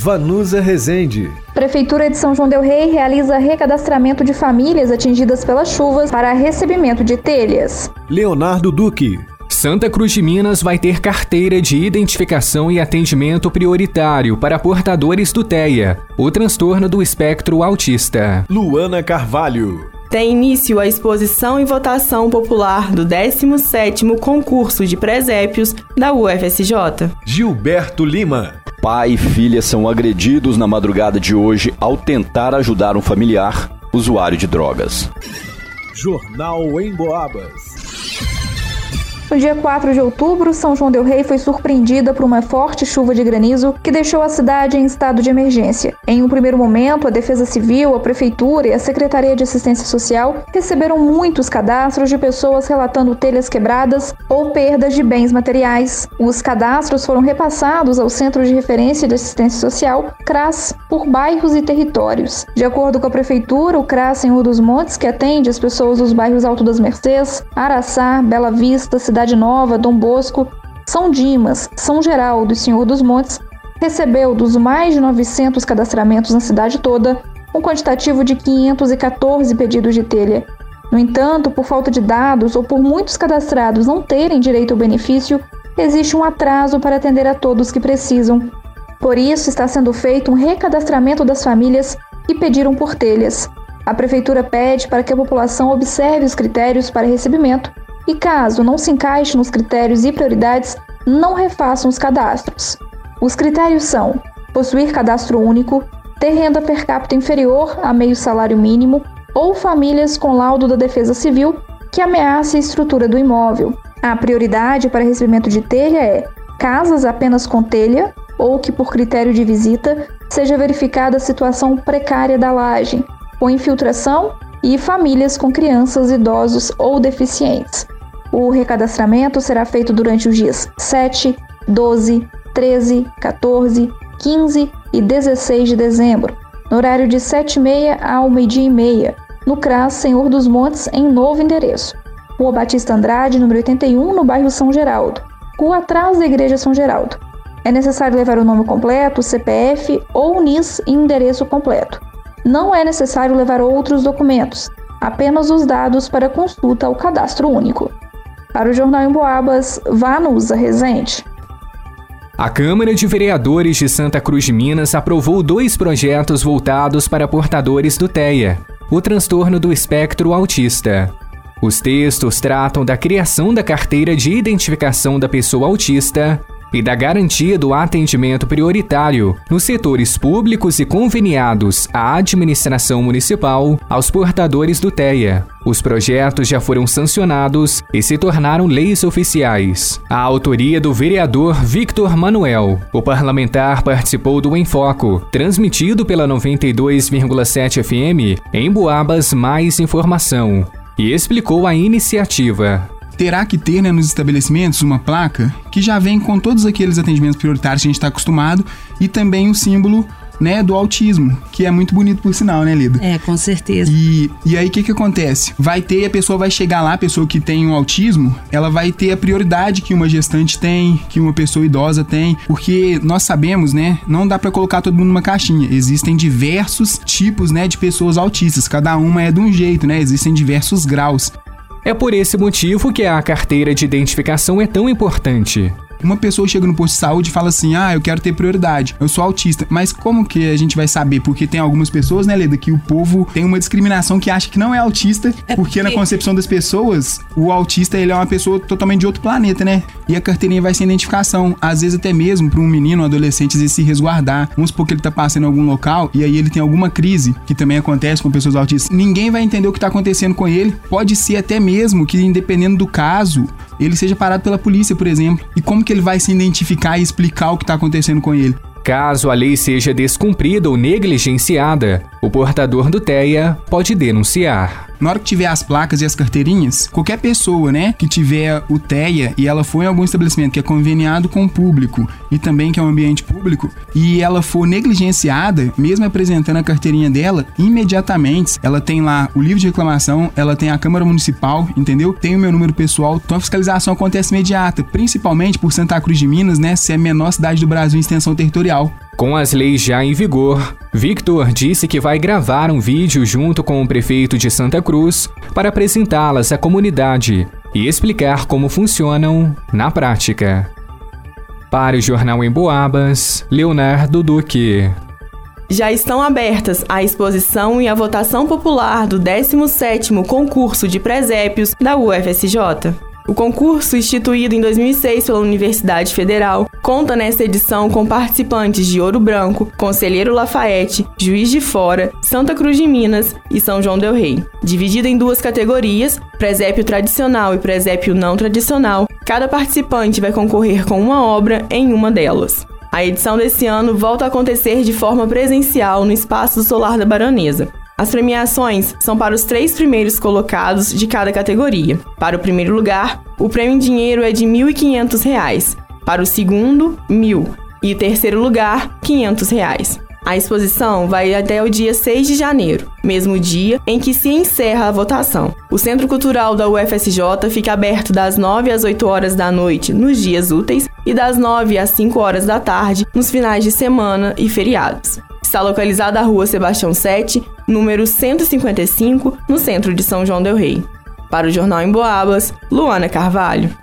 Vanusa Rezende. Prefeitura de São João Del Rei realiza recadastramento de famílias atingidas pelas chuvas para recebimento de telhas. Leonardo Duque. Santa Cruz de Minas vai ter carteira de identificação e atendimento prioritário para portadores do TEA, o transtorno do espectro autista. Luana Carvalho. Tem início a exposição e votação popular do 17º concurso de presépios da UFSJ. Gilberto Lima. Pai e filha são agredidos na madrugada de hoje ao tentar ajudar um familiar usuário de drogas. Jornal em Boabas. No dia 4 de outubro, São João del Rei foi surpreendida por uma forte chuva de granizo que deixou a cidade em estado de emergência. Em um primeiro momento, a Defesa Civil, a Prefeitura e a Secretaria de Assistência Social receberam muitos cadastros de pessoas relatando telhas quebradas ou perdas de bens materiais. Os cadastros foram repassados ao Centro de Referência de Assistência Social, CRAS, por bairros e territórios. De acordo com a Prefeitura, o CRAS Senhor dos Montes, que atende as pessoas dos bairros Alto das Mercês, Araçá, Bela Vista, Cidade Cidade Nova, Dom Bosco, São Dimas, São Geraldo e Senhor dos Montes, recebeu dos mais de 900 cadastramentos na cidade toda um quantitativo de 514 pedidos de telha. No entanto, por falta de dados ou por muitos cadastrados não terem direito ao benefício, existe um atraso para atender a todos que precisam. Por isso, está sendo feito um recadastramento das famílias que pediram por telhas. A Prefeitura pede para que a população observe os critérios para recebimento e, caso não se encaixe nos critérios e prioridades, não refaçam os cadastros. Os critérios são possuir cadastro único, ter renda per capita inferior a meio salário mínimo ou famílias com laudo da Defesa Civil que ameace a estrutura do imóvel. A prioridade para recebimento de telha é casas apenas com telha ou que, por critério de visita, seja verificada a situação precária da laje, com infiltração e famílias com crianças, idosos ou deficientes. O recadastramento será feito durante os dias 7, 12, 13, 14, 15 e 16 de dezembro, no horário de 7h30 ao meio-dia e meia, no CRAS Senhor dos Montes, em novo endereço. Rua Batista Andrade, número 81, no bairro São Geraldo. Rua atrás da Igreja São Geraldo. É necessário levar o nome completo, CPF ou NIS em endereço completo. Não é necessário levar outros documentos, apenas os dados para consulta ao cadastro único. Para o Jornal em Boabas, Vanusa Rezende. A Câmara de Vereadores de Santa Cruz de Minas aprovou dois projetos voltados para portadores do TEA, o transtorno do espectro autista. Os textos tratam da criação da carteira de identificação da pessoa autista e da garantia do atendimento prioritário nos setores públicos e conveniados à administração municipal aos portadores do TEA. Os projetos já foram sancionados e se tornaram leis oficiais. A autoria do vereador Victor Manuel. O parlamentar participou do Enfoco, transmitido pela 92,7 FM em Boabas Mais Informação, e explicou a iniciativa terá que ter né, nos estabelecimentos uma placa que já vem com todos aqueles atendimentos prioritários que a gente está acostumado e também o símbolo né, do autismo, que é muito bonito por sinal, né, Lida? É, com certeza. E, e aí o que que acontece? Vai ter, a pessoa vai chegar lá, a pessoa que tem um autismo, ela vai ter a prioridade que uma gestante tem, que uma pessoa idosa tem, porque nós sabemos, né, não dá para colocar todo mundo numa caixinha. Existem diversos tipos, né, de pessoas autistas, cada uma é de um jeito, né? Existem diversos graus. É por esse motivo que a carteira de identificação é tão importante. Uma pessoa chega no posto de saúde e fala assim: Ah, eu quero ter prioridade, eu sou autista. Mas como que a gente vai saber? Porque tem algumas pessoas, né, Leda, que o povo tem uma discriminação que acha que não é autista, é porque... porque na concepção das pessoas, o autista ele é uma pessoa totalmente de outro planeta, né? E a carteirinha vai ser identificação. Às vezes, até mesmo para um menino, um adolescente, às vezes se resguardar. Vamos supor que ele tá passando em algum local e aí ele tem alguma crise, que também acontece com pessoas autistas. Ninguém vai entender o que tá acontecendo com ele. Pode ser até mesmo que, independendo do caso, ele seja parado pela polícia, por exemplo. E como que ele vai se identificar e explicar o que está acontecendo com ele? Caso a lei seja descumprida ou negligenciada, o portador do TEA pode denunciar. Na hora que tiver as placas e as carteirinhas, qualquer pessoa, né, que tiver o TEA e ela for em algum estabelecimento que é conveniado com o público e também que é um ambiente público e ela for negligenciada, mesmo apresentando a carteirinha dela, imediatamente ela tem lá o livro de reclamação, ela tem a Câmara Municipal, entendeu? Tem o meu número pessoal, então a fiscalização acontece imediata, principalmente por Santa Cruz de Minas, né, ser a menor cidade do Brasil em extensão territorial. Com as leis já em vigor, Victor disse que vai gravar um vídeo junto com o prefeito de Santa Cruz para apresentá-las à comunidade e explicar como funcionam na prática. Para o Jornal em Boabas, Leonardo Duque. Já estão abertas a exposição e a votação popular do 17º concurso de presépios da UFSJ. O concurso, instituído em 2006 pela Universidade Federal, conta nesta edição com participantes de Ouro Branco, Conselheiro Lafayette, Juiz de Fora, Santa Cruz de Minas e São João del Rei. Dividido em duas categorias, presépio tradicional e presépio não tradicional, cada participante vai concorrer com uma obra em uma delas. A edição desse ano volta a acontecer de forma presencial no Espaço Solar da Baronesa. As premiações são para os três primeiros colocados de cada categoria. Para o primeiro lugar, o prêmio em dinheiro é de R$ 1.500. Para o segundo, R$ 1.000. E o terceiro lugar, 500 reais. A exposição vai até o dia 6 de janeiro, mesmo dia em que se encerra a votação. O Centro Cultural da UFSJ fica aberto das 9 às 8 horas da noite nos dias úteis e das 9 às 5 horas da tarde nos finais de semana e feriados. Está localizada a Rua Sebastião 7, número 155, no centro de São João del Rei. Para o Jornal em Boabas, Luana Carvalho.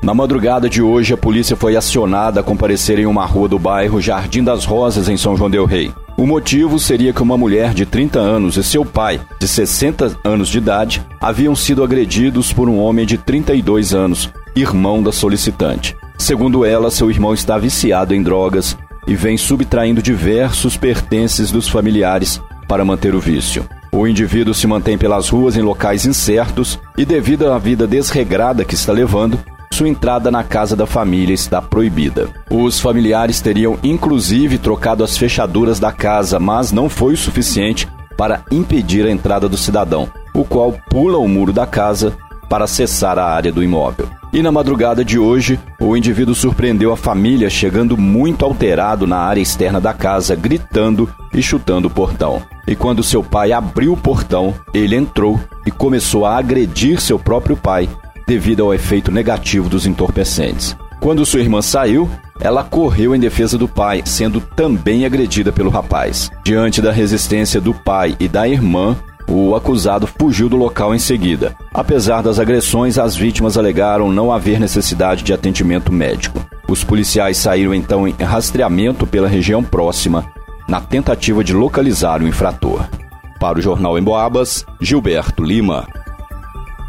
Na madrugada de hoje, a polícia foi acionada a comparecer em uma rua do bairro Jardim das Rosas, em São João del Rei. O motivo seria que uma mulher de 30 anos e seu pai, de 60 anos de idade, haviam sido agredidos por um homem de 32 anos, irmão da solicitante. Segundo ela, seu irmão está viciado em drogas e vem subtraindo diversos pertences dos familiares para manter o vício. O indivíduo se mantém pelas ruas em locais incertos e, devido à vida desregrada que está levando, sua entrada na casa da família está proibida. Os familiares teriam inclusive trocado as fechaduras da casa, mas não foi o suficiente para impedir a entrada do cidadão, o qual pula o muro da casa para acessar a área do imóvel. E na madrugada de hoje, o indivíduo surpreendeu a família chegando muito alterado na área externa da casa, gritando e chutando o portão. E quando seu pai abriu o portão, ele entrou e começou a agredir seu próprio pai devido ao efeito negativo dos entorpecentes. Quando sua irmã saiu, ela correu em defesa do pai, sendo também agredida pelo rapaz. Diante da resistência do pai e da irmã, o acusado fugiu do local em seguida. Apesar das agressões, as vítimas alegaram não haver necessidade de atendimento médico. Os policiais saíram então em rastreamento pela região próxima, na tentativa de localizar o infrator. Para o Jornal em Boabas, Gilberto Lima.